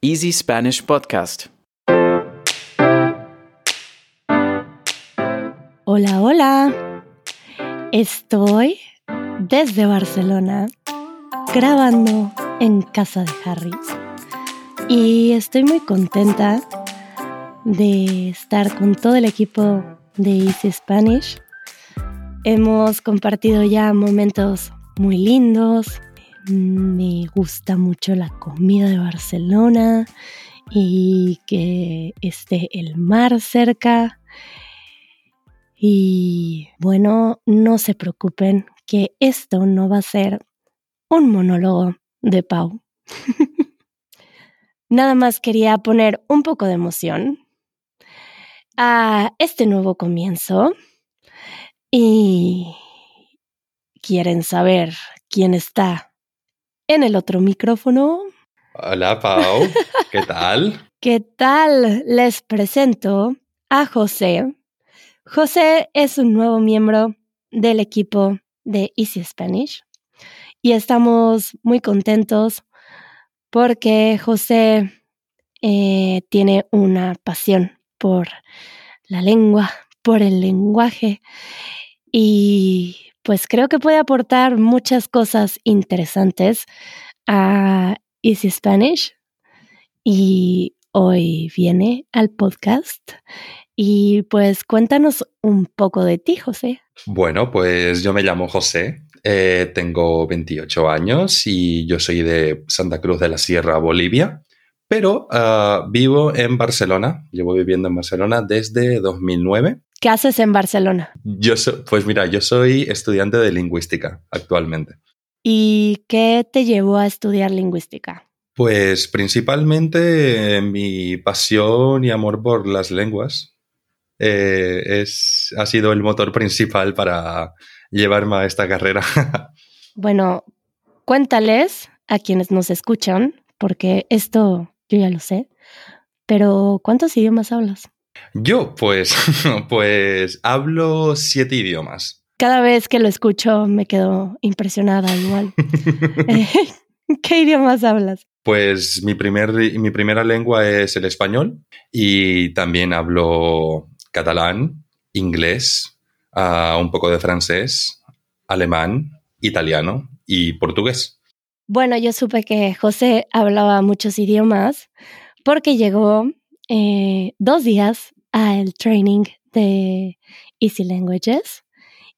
Easy Spanish Podcast. Hola, hola. Estoy desde Barcelona grabando en casa de Harry y estoy muy contenta de estar con todo el equipo de Easy Spanish. Hemos compartido ya momentos muy lindos. Me gusta mucho la comida de Barcelona y que esté el mar cerca. Y bueno, no se preocupen que esto no va a ser un monólogo de Pau. Nada más quería poner un poco de emoción a este nuevo comienzo y quieren saber quién está en el otro micrófono. Hola Pau, ¿qué tal? ¿Qué tal? Les presento a José. José es un nuevo miembro del equipo de Easy Spanish y estamos muy contentos porque José eh, tiene una pasión por la lengua, por el lenguaje y pues creo que puede aportar muchas cosas interesantes a Easy Spanish y hoy viene al podcast y pues cuéntanos un poco de ti, José. Bueno, pues yo me llamo José, eh, tengo 28 años y yo soy de Santa Cruz de la Sierra, Bolivia, pero uh, vivo en Barcelona, llevo viviendo en Barcelona desde 2009. ¿Qué haces en Barcelona? Yo so, pues mira, yo soy estudiante de lingüística actualmente. ¿Y qué te llevó a estudiar lingüística? Pues principalmente mi pasión y amor por las lenguas eh, es, ha sido el motor principal para llevarme a esta carrera. bueno, cuéntales a quienes nos escuchan, porque esto yo ya lo sé, pero ¿cuántos idiomas hablas? Yo, pues, pues hablo siete idiomas. Cada vez que lo escucho me quedo impresionada igual. ¿Qué idiomas hablas? Pues mi, primer, mi primera lengua es el español y también hablo catalán, inglés, uh, un poco de francés, alemán, italiano y portugués. Bueno, yo supe que José hablaba muchos idiomas porque llegó eh, dos días al training de Easy Languages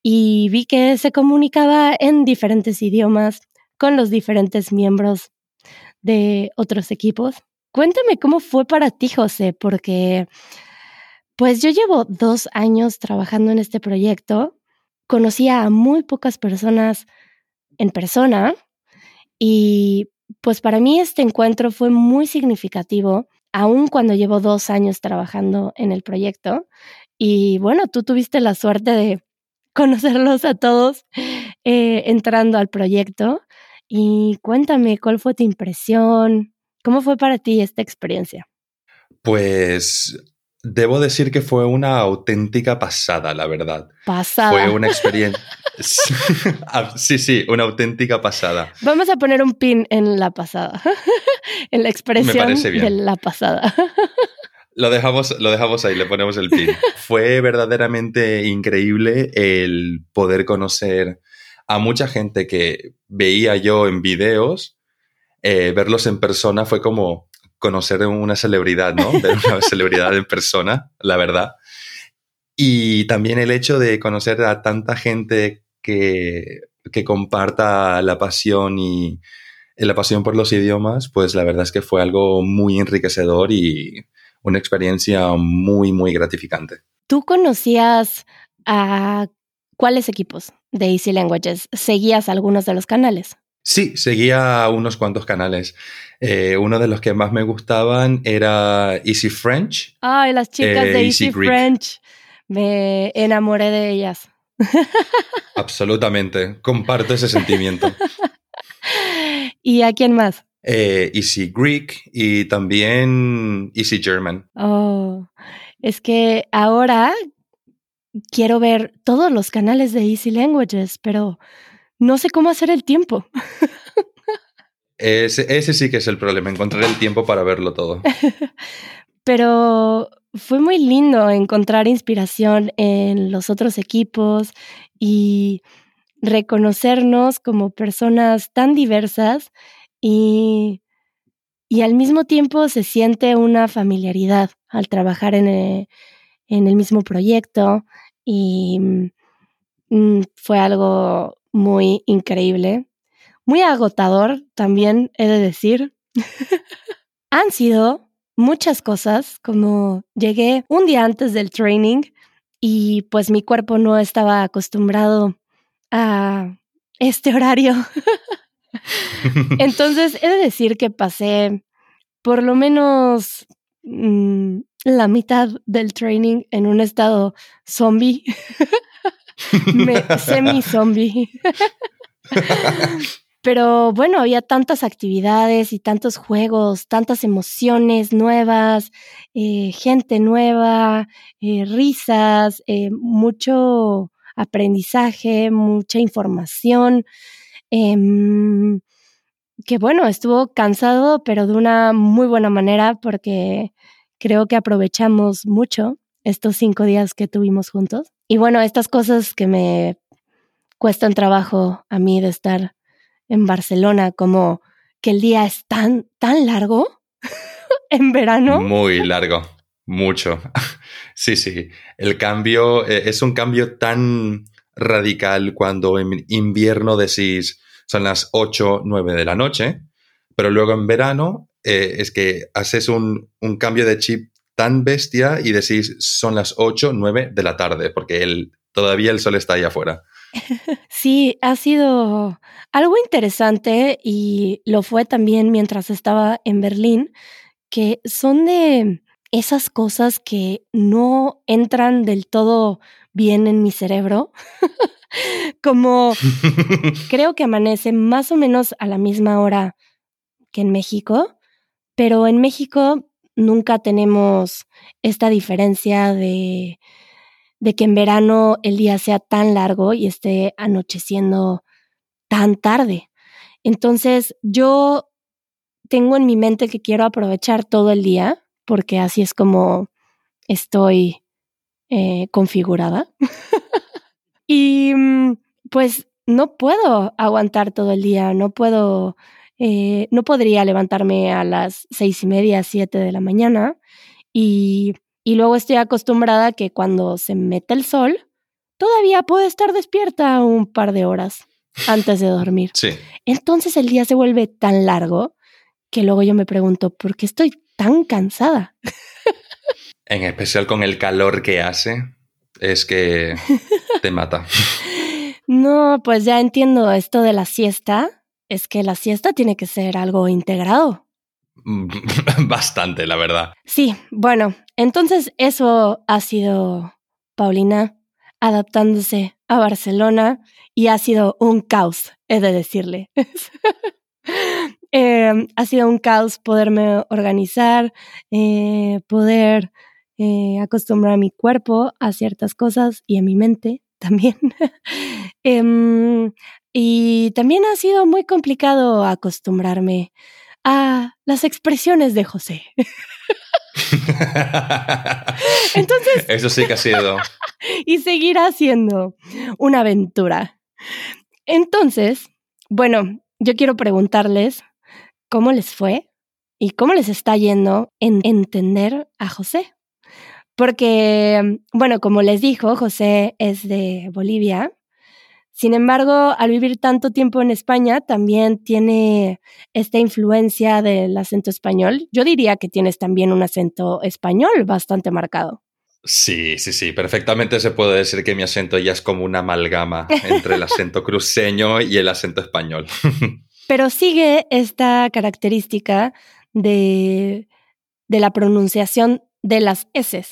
y vi que se comunicaba en diferentes idiomas con los diferentes miembros de otros equipos. Cuéntame cómo fue para ti, José, porque pues yo llevo dos años trabajando en este proyecto, conocía a muy pocas personas en persona y pues para mí este encuentro fue muy significativo, aun cuando llevo dos años trabajando en el proyecto. Y bueno, tú tuviste la suerte de conocerlos a todos eh, entrando al proyecto. Y cuéntame, ¿cuál fue tu impresión? ¿Cómo fue para ti esta experiencia? Pues Debo decir que fue una auténtica pasada, la verdad. Pasada. Fue una experiencia. Sí, sí, una auténtica pasada. Vamos a poner un pin en la pasada, en la expresión de la pasada. Lo dejamos, lo dejamos ahí, le ponemos el pin. Fue verdaderamente increíble el poder conocer a mucha gente que veía yo en videos, eh, verlos en persona fue como, conocer una celebridad, ¿no? Ver una celebridad en persona, la verdad. Y también el hecho de conocer a tanta gente que, que comparta la pasión y la pasión por los idiomas, pues la verdad es que fue algo muy enriquecedor y una experiencia muy, muy gratificante. ¿Tú conocías a cuáles equipos de Easy Languages? ¿Seguías algunos de los canales? Sí, seguía unos cuantos canales. Eh, uno de los que más me gustaban era Easy French. Ay, las chicas de eh, Easy, French. Me enamoré de ellas. Absolutamente, comparto ese sentimiento. ¿Y a quién más? Eh, Easy Greek y también Easy German. Oh, es que ahora quiero ver todos los canales de Easy Languages, pero no sé cómo hacer el tiempo. Ese, ese sí que es el problema, encontrar el tiempo para verlo todo. Pero fue muy lindo encontrar inspiración en los otros equipos y reconocernos como personas tan diversas y, y al mismo tiempo se siente una familiaridad al trabajar en el, en el mismo proyecto y mm, fue algo muy increíble, muy agotador también, he de decir. Han sido muchas cosas, como llegué un día antes del training y pues mi cuerpo no estaba acostumbrado a este horario. Entonces, he de decir que pasé por lo menos mm, la mitad del training en un estado zombie, semi-zombie. Pero bueno, había tantas actividades y tantos juegos, tantas emociones nuevas, eh, gente nueva, eh, risas, eh, mucho aprendizaje, mucha información. Em, que bueno, estuvo cansado, pero de una muy buena manera porque creo que aprovechamos mucho estos cinco días que tuvimos juntos. Y bueno, estas cosas que me cuestan trabajo a mí de estar en Barcelona, como que el día es tan, tan largo en verano. Muy largo, mucho. sí, sí. El cambio eh, es un cambio tan radical cuando en invierno decís son las 8, 9 de la noche, pero luego en verano eh, es que haces un, un, cambio de chip tan bestia y decís son las 8, 9 de la tarde, porque el, todavía el sol está ahí afuera. Sí, ha sido algo interesante y lo fue también mientras estaba en Berlín, que son de esas cosas que no entran del todo bien en mi cerebro. Como creo que amanece más o menos a la misma hora que en México, pero en México nunca tenemos esta diferencia de de que en verano el día sea tan largo y esté anocheciendo tan tarde. Entonces yo tengo en mi mente que quiero aprovechar todo el día, porque así es como estoy eh, configurada. y mm, pues no puedo aguantar todo el día, no puedo, eh, no podría levantarme a las seis y media, siete de la mañana y y luego estoy acostumbrada a que cuando se mete el sol, todavía puedo estar despierta un par de horas antes de dormir. Sí. Entonces el día se vuelve tan largo que luego yo me pregunto, ¿por qué estoy tan cansada? En especial con el calor que hace, es que te mata. No, pues ya entiendo esto de la siesta. Es que la siesta tiene que ser algo integrado. Bastante, la verdad. Sí, bueno, entonces eso ha sido Paulina adaptándose a Barcelona y ha sido un caos, he de decirle. Em, ha sido un caos poderme organizar, eh, poder eh, acostumbrar a mi cuerpo a ciertas cosas y a mi mente también. Em, y también ha sido muy complicado acostumbrarme a las expresiones de José. Entonces. Eso sí que ha sido. y seguirá siendo una aventura. Entonces, bueno, yo quiero preguntarles cómo les fue y cómo les está yendo en entender a José. Porque, bueno, como les dijo, José es de Bolivia sin embargo, al vivir tanto tiempo en España, también tiene esta influencia del acento español. Yo diría que tienes también un acento español bastante marcado. Sí, sí, sí, perfectamente se puede decir que mi acento ya es como una amalgama entre el acento cruceño y el acento español. Pero sigue esta característica de, de la pronunciación de las S.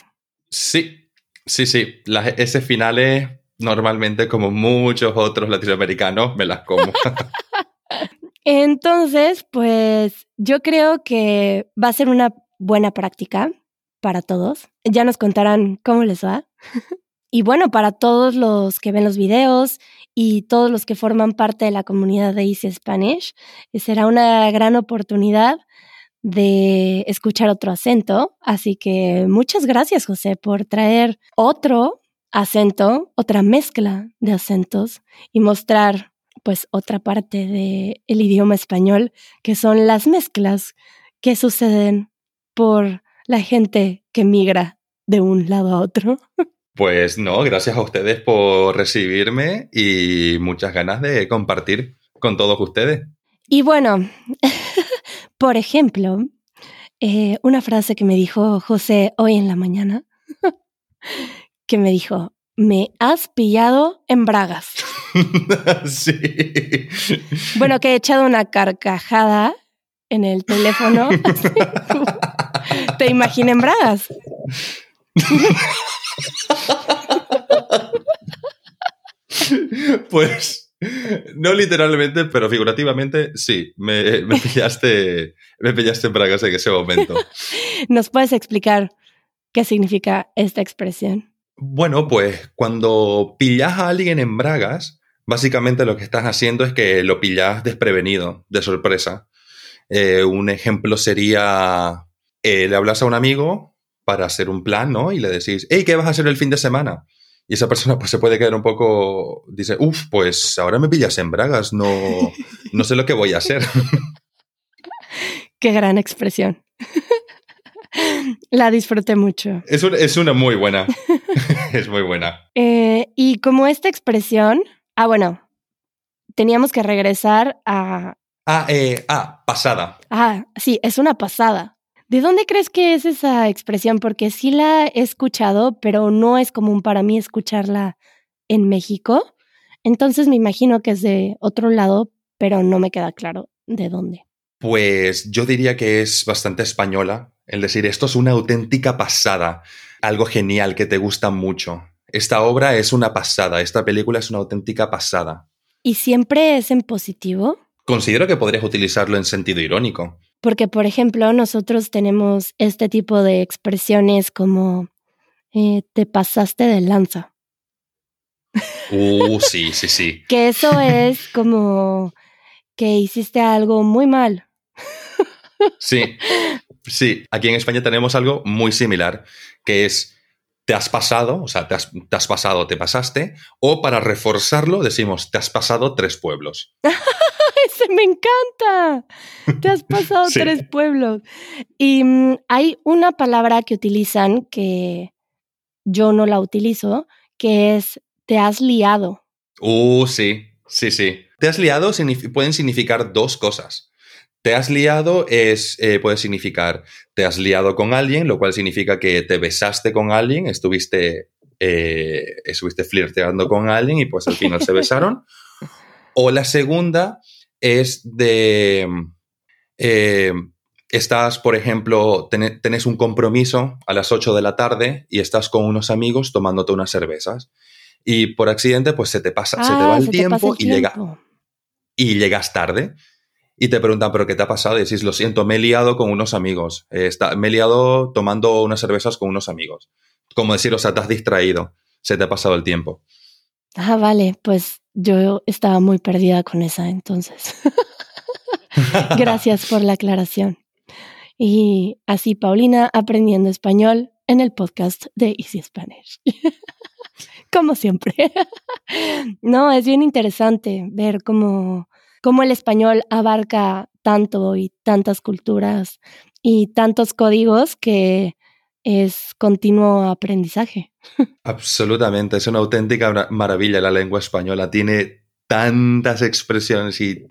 Sí, sí, sí, las S finales normalmente, como muchos otros latinoamericanos, me las como. Entonces, pues yo creo que va a ser una buena práctica para todos. Ya nos contarán cómo les va. y bueno, para todos los que ven los videos y todos los que forman parte de la comunidad de Easy Spanish, será una gran oportunidad de escuchar otro acento. Así que muchas gracias, José, por traer otro acento, otra mezcla de acentos y mostrar pues otra parte del el idioma español, que son las mezclas que suceden por la gente que migra de un lado a otro. Pues no, gracias a ustedes por recibirme y muchas ganas de compartir con todos ustedes. Y bueno, por ejemplo, eh, una frase que me dijo José hoy en la mañana, que me dijo, me has pillado en bragas. sí. Bueno, que he echado una carcajada en el teléfono. Te imaginé en bragas. Pues no literalmente, pero figurativamente sí. Me, me pillaste, me pillaste en bragas en ese momento. ¿Nos puedes explicar qué significa esta expresión? Bueno, pues cuando pillas a alguien en bragas, básicamente lo que estás haciendo es que lo pillas desprevenido, de sorpresa. Eh, un ejemplo sería, eh, le hablas a un amigo para hacer un plan, ¿no? Y le decís, hey, ¿qué vas a hacer el fin de semana? Y esa persona pues se puede quedar un poco, dice, uff, pues ahora me pillas en bragas, no, no sé lo que voy a hacer. Qué gran expresión. La disfruté mucho. Es, es una muy buena. es muy buena. Eh, y como esta expresión, ah, bueno, teníamos que regresar a... Ah, eh, ah, pasada. Ah, sí, es una pasada. ¿De dónde crees que es esa expresión? Porque sí la he escuchado, pero no es común para mí escucharla en México. Entonces me imagino que es de otro lado, pero no me queda claro de dónde. Pues yo diría que es bastante española. El decir, esto es una auténtica pasada, algo genial que te gusta mucho. Esta obra es una pasada, esta película es una auténtica pasada. ¿Y siempre es en positivo? Considero que podrías utilizarlo en sentido irónico. Porque, por ejemplo, nosotros tenemos este tipo de expresiones como eh, te pasaste de lanza. Uh, sí, sí, sí. que eso es como que hiciste algo muy mal. sí, sí. Aquí en España tenemos algo muy similar, que es te has pasado, o sea, te has, te has pasado, te pasaste, o para reforzarlo decimos te has pasado tres pueblos. ¡Ese me encanta! Te has pasado Sí. tres pueblos. Y mm, hay una palabra que utilizan que yo no la utilizo, que es te has liado. Uh, sí, sí, sí. Te has liado signif- pueden significar dos cosas. Te has liado es, eh, puede significar te has liado con alguien, lo cual significa que te besaste con alguien, estuviste, eh, estuviste flirteando con alguien y pues al final se besaron. O la segunda es de, eh, estás, por ejemplo, ten- tenés un compromiso a las 8 de la tarde y estás con unos amigos tomándote unas cervezas. Y por accidente, pues se te pasa, se te va Ah, el se tiempo, pasa el y, llega, tiempo. y llegas tarde. Y te preguntan, ¿pero qué te ha pasado? Y decís, lo siento, me he liado con unos amigos. Eh, está- me he liado tomando unas cervezas con unos amigos. Como decir, o sea, te has distraído. Se te ha pasado el tiempo. Ah, vale, pues yo estaba muy perdida con esa entonces. Gracias por la aclaración. Y así Paulina aprendiendo español en el podcast de Easy Spanish. Como siempre. No, es bien interesante ver cómo, cómo el español abarca tanto y tantas culturas y tantos códigos que es continuo aprendizaje. Absolutamente, es una auténtica mara- maravilla la lengua española. Tiene tantas expresiones y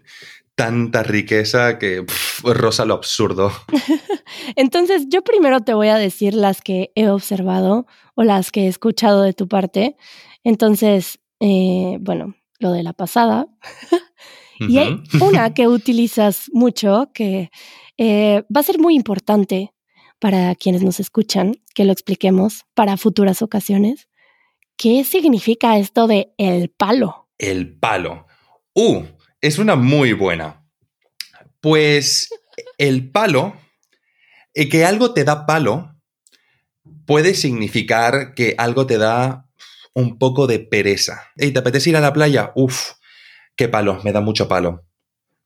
tanta riqueza que pff, rosa lo absurdo. Entonces, yo primero te voy a decir las que he observado o las que he escuchado de tu parte. Entonces, eh, bueno, lo de la pasada. Y hay una que utilizas mucho que eh, va a ser muy importante para quienes nos escuchan, que lo expliquemos para futuras ocasiones. ¿Qué significa esto de el palo? El palo. Uh, es una muy buena. Pues el palo, eh, que algo te da palo, puede significar que algo te da un poco de pereza. Ey, ¿te apetece ir a la playa? Uf, qué palo, me da mucho palo.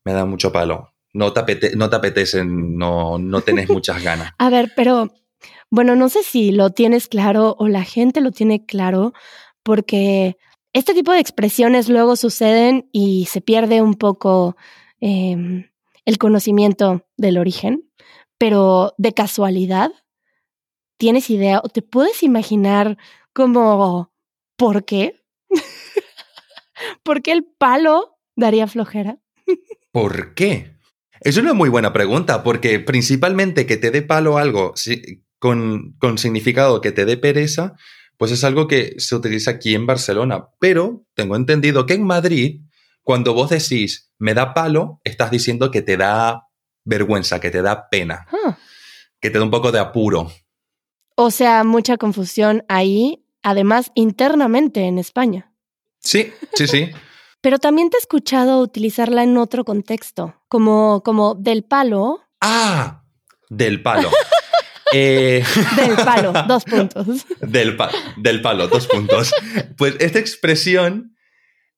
Me da mucho palo. No te, apete no te apetece, no, no tenés muchas ganas. A ver, pero bueno, no sé si lo tienes claro o la gente lo tiene claro, porque este tipo de expresiones luego suceden y se pierde un poco eh, el conocimiento del origen, pero de casualidad, ¿tienes idea o te puedes imaginar como por qué? ¿Por qué el palo daría flojera? ¿Por qué? Es una muy buena pregunta, porque principalmente que te dé palo algo con, con significado que te dé pereza, pues es algo que se utiliza aquí en Barcelona. Pero tengo entendido que en Madrid, cuando vos decís me da palo, estás diciendo que te da vergüenza, que te da pena, Ah, que te da un poco de apuro. O sea, mucha confusión ahí, además internamente en España. Sí, sí, sí. Pero también te he escuchado utilizarla en otro contexto, como, como del palo, ah, del palo. Eh, del palo, dos puntos. del, pa- del palo, dos puntos. Pues esta expresión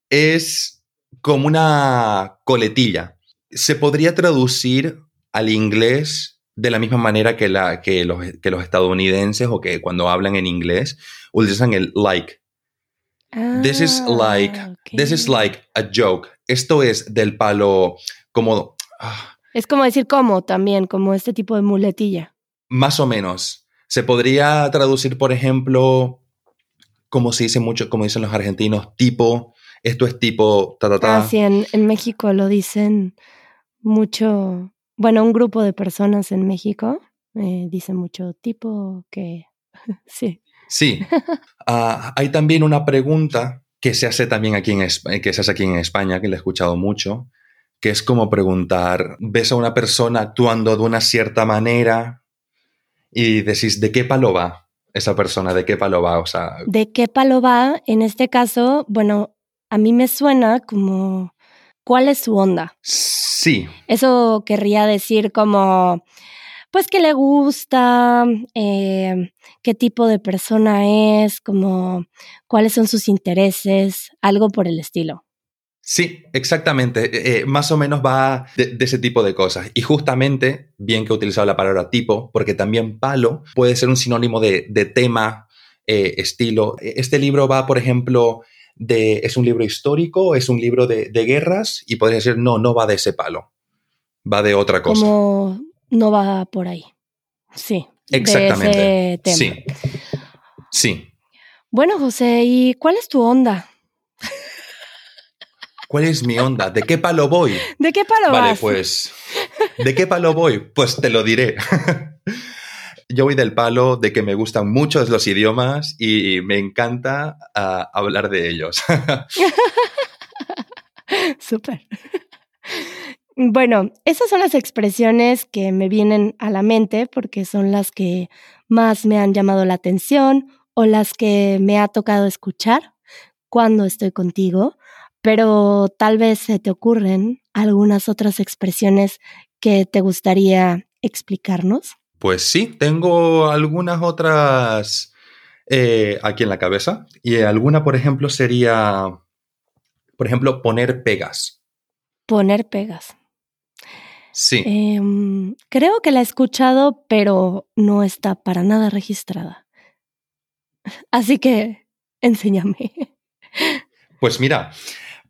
es como una coletilla. Se podría traducir al inglés de la misma manera que, la, que, los, que los estadounidenses o que cuando hablan en inglés utilizan el like. This is like, Ah, this is like a joke. Esto es del palo como ah, Es como decir cómo también, como este tipo de muletilla. más o menos. Se podría traducir, por ejemplo, como se dice mucho, como dicen los argentinos, tipo, esto es tipo, ta, ta, ta. Ah, sí, en, en México lo dicen mucho, bueno, un grupo de personas en México eh, dice mucho tipo que, sí. Sí. Ah, hay también una pregunta que se hace también aquí en, que se hace aquí en España, que la he escuchado mucho, que es como preguntar, ves a una persona actuando de una cierta manera y decís, ¿de qué palo va esa persona? ¿De qué palo va? O sea, ¿De qué palo va? En este caso, bueno, a mí me suena como, ¿cuál es su onda? sí, Eso querría decir como, pues, qué le gusta, eh, qué tipo de persona es, como, cuáles son sus intereses, algo por el estilo. Sí, exactamente. Eh, eh, más o menos va de, de ese tipo de cosas. Y justamente, bien que he utilizado la palabra tipo, porque también palo puede ser un sinónimo de, de tema, eh, estilo. Este libro va, por ejemplo, de, ¿es un libro histórico? ¿Es un libro de, de guerras? Y podría decir, no, no va de ese palo. Va de otra cosa. Como no va por ahí. Sí. De Exactamente. ese tema. Sí. Sí. Bueno, José, ¿y cuál es tu onda? ¿Cuál es mi onda? ¿De qué palo voy? ¿De qué palo Vale, vas? pues. ¿De qué palo voy? Pues te lo diré. Yo voy del palo de que me gustan mucho los idiomas y me encanta ah, hablar de ellos. Súper. Bueno, esas son las expresiones que me vienen a la mente porque son las que más me han llamado la atención o las que me ha tocado escuchar cuando estoy contigo, pero tal vez se te ocurren algunas otras expresiones que te gustaría explicarnos. Pues sí, tengo algunas otras eh, aquí en la cabeza. Y alguna, por ejemplo, sería, por ejemplo, poner pegas. Poner pegas. Sí. Em, creo que la he escuchado, pero no está para nada registrada. Así que enséñame. Pues mira,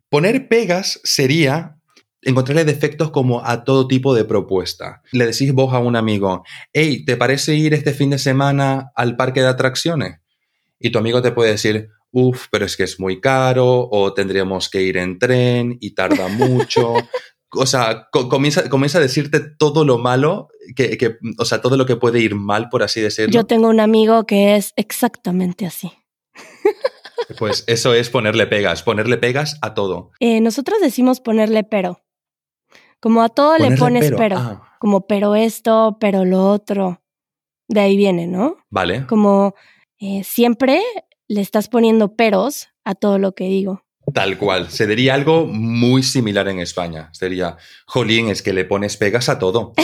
poner pegas sería encontrarle defectos como a todo tipo de propuesta. Le decís vos a un amigo, hey, ¿te parece ir este fin de semana al parque de atracciones? Y tu amigo te puede decir, uff, pero es que es muy caro, o tendríamos que ir en tren y tarda mucho. O sea, co- comienza, comienza a decirte todo lo malo, que, que- o sea, todo lo que puede ir mal, por así decirlo. Yo tengo un amigo que es exactamente así. Pues eso es ponerle pegas, ponerle pegas a todo. Eh, nosotros decimos ponerle pero. Como a todo le pones pero. Ah, Como pero esto, pero lo otro. De ahí viene, ¿no? vale. Como eh, siempre le estás poniendo peros a todo lo que digo. Tal cual. Se diría algo muy similar en España. Sería, jolín, es que le pones pegas a todo.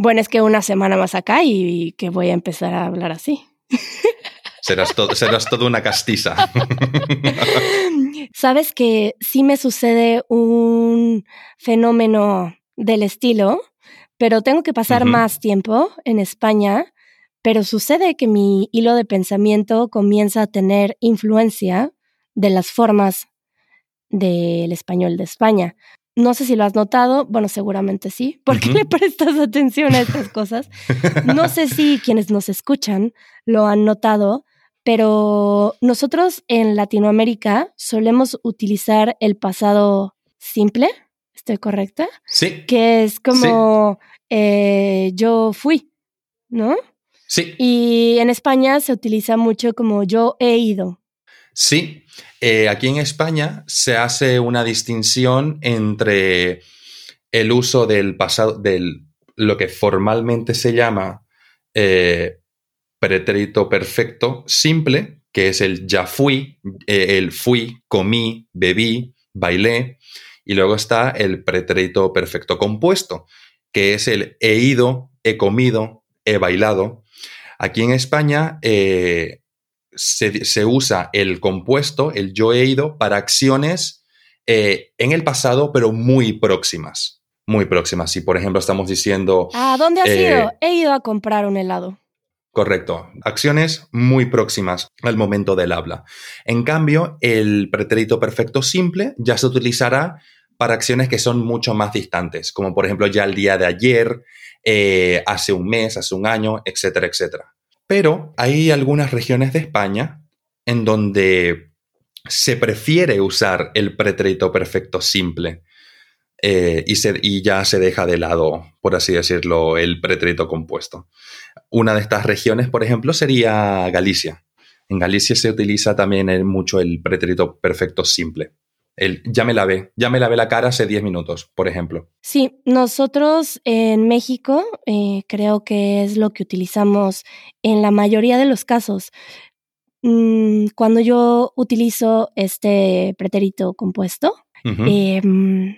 Bueno, es que una semana más acá y, y que voy a empezar a hablar así. Serás, serás toda una castiza. Sabes que sí me sucede un fenómeno del estilo, pero tengo que pasar más tiempo en España, pero sucede que mi hilo de pensamiento comienza a tener influencia de las formas del español de España. No sé si lo has notado, bueno, seguramente sí. ¿Por qué le prestas atención a estas cosas? No sé si quienes nos escuchan lo han notado, pero nosotros en Latinoamérica solemos utilizar el pasado simple, ¿estoy correcta? Sí. Que es como eh, yo fui, ¿no? Sí. Y en España se utiliza mucho como yo he ido. Sí, eh, aquí en España se hace una distinción entre el uso del pasado, del lo que formalmente se llama eh, pretérito perfecto simple, que es el ya fui, eh, el fui, comí, bebí, bailé, y luego está el pretérito perfecto compuesto, que es el he ido, he comido, he bailado. Aquí en España se, usa el compuesto, el yo he ido, para acciones eh, en el pasado, pero muy próximas. Muy próximas. Si, por ejemplo, estamos diciendo... ¿A dónde has eh, ido? He ido a comprar un helado. Correcto. Acciones muy próximas al momento del habla. En cambio, el pretérito perfecto simple ya se utilizará para acciones que son mucho más distantes, como por ejemplo ya el día de ayer, eh, hace un mes, hace un año, etcétera, etcétera. Pero hay algunas regiones de España en donde se prefiere usar el pretérito perfecto simple eh, y, ya se deja de lado, por así decirlo, el pretérito compuesto. Una de estas regiones, por ejemplo, sería Galicia. En Galicia se utiliza también mucho el pretérito perfecto simple el ya me lavé, ya me lavé la cara hace 10 minutos, por ejemplo. Sí, nosotros en México eh, creo que es lo que utilizamos en la mayoría de los casos. Mm, cuando yo utilizo este pretérito compuesto, em,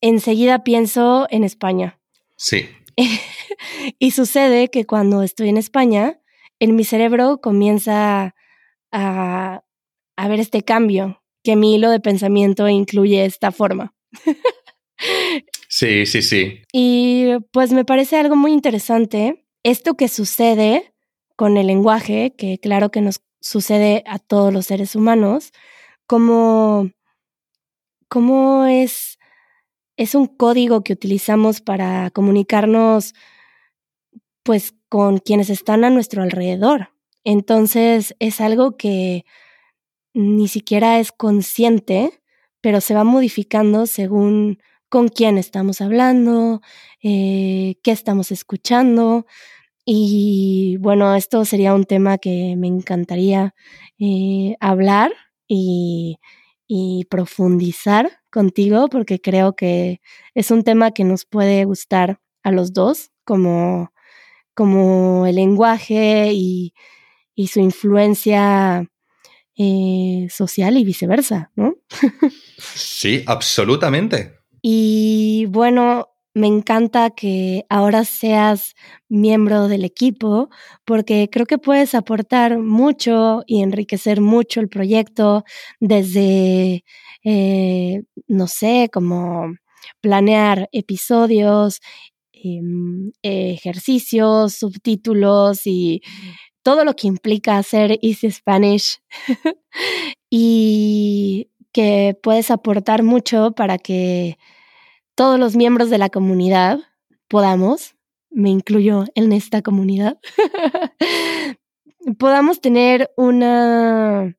enseguida pienso en España. Sí. y sucede que cuando estoy en España, en mi cerebro comienza a, a ver este cambio que mi hilo de pensamiento incluye esta forma. sí, sí, sí. Y pues me parece algo muy interesante esto que sucede con el lenguaje, que claro que nos sucede a todos los seres humanos, como, como es, es un código que utilizamos para comunicarnos pues con quienes están a nuestro alrededor. Entonces es algo que ni siquiera es consciente, pero se va modificando según con quién estamos hablando, eh, qué estamos escuchando. Y bueno, esto sería un tema que me encantaría eh, hablar y, profundizar contigo porque creo que es un tema que nos puede gustar a los dos, como, como el lenguaje y su influencia eh, social y viceversa, ¿no? sí, absolutamente. Y bueno, me encanta que ahora seas miembro del equipo porque creo que puedes aportar mucho y enriquecer mucho el proyecto desde, eh, no sé, como planear episodios, em, ejercicios, subtítulos y todo lo que implica hacer Easy Spanish y que puedes aportar mucho para que todos los miembros de la comunidad podamos, me incluyo en esta comunidad, podamos tener una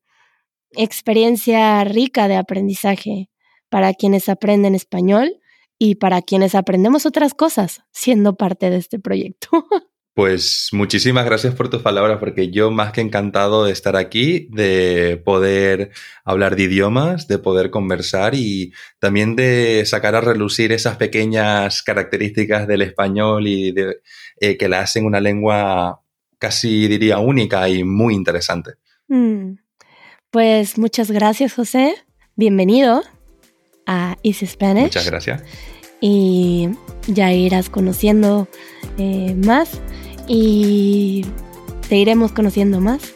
experiencia rica de aprendizaje para quienes aprenden español y para quienes aprendemos otras cosas siendo parte de este proyecto. Pues muchísimas gracias por tus palabras, porque yo más que encantado de estar aquí, de poder hablar de idiomas, de poder conversar y también de sacar a relucir esas pequeñas características del español y de, eh, que la hacen una lengua casi diría única y muy interesante. Mm. Pues muchas gracias, José. Bienvenido a Easy Spanish. Muchas gracias. Y ya irás conociendo eh, más y te iremos conociendo más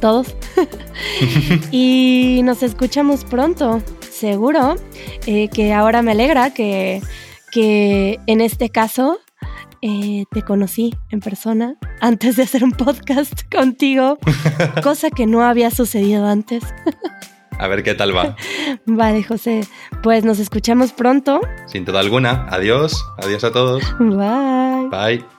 todos. y nos escuchamos pronto, seguro, eh, que ahora me alegra que, que en este caso eh, te conocí en persona antes de hacer un podcast contigo, cosa que no había sucedido antes. A ver qué tal va. Vale, José. Pues nos escuchamos pronto. Sin duda alguna. Adiós. Adiós a todos. Bye. Bye.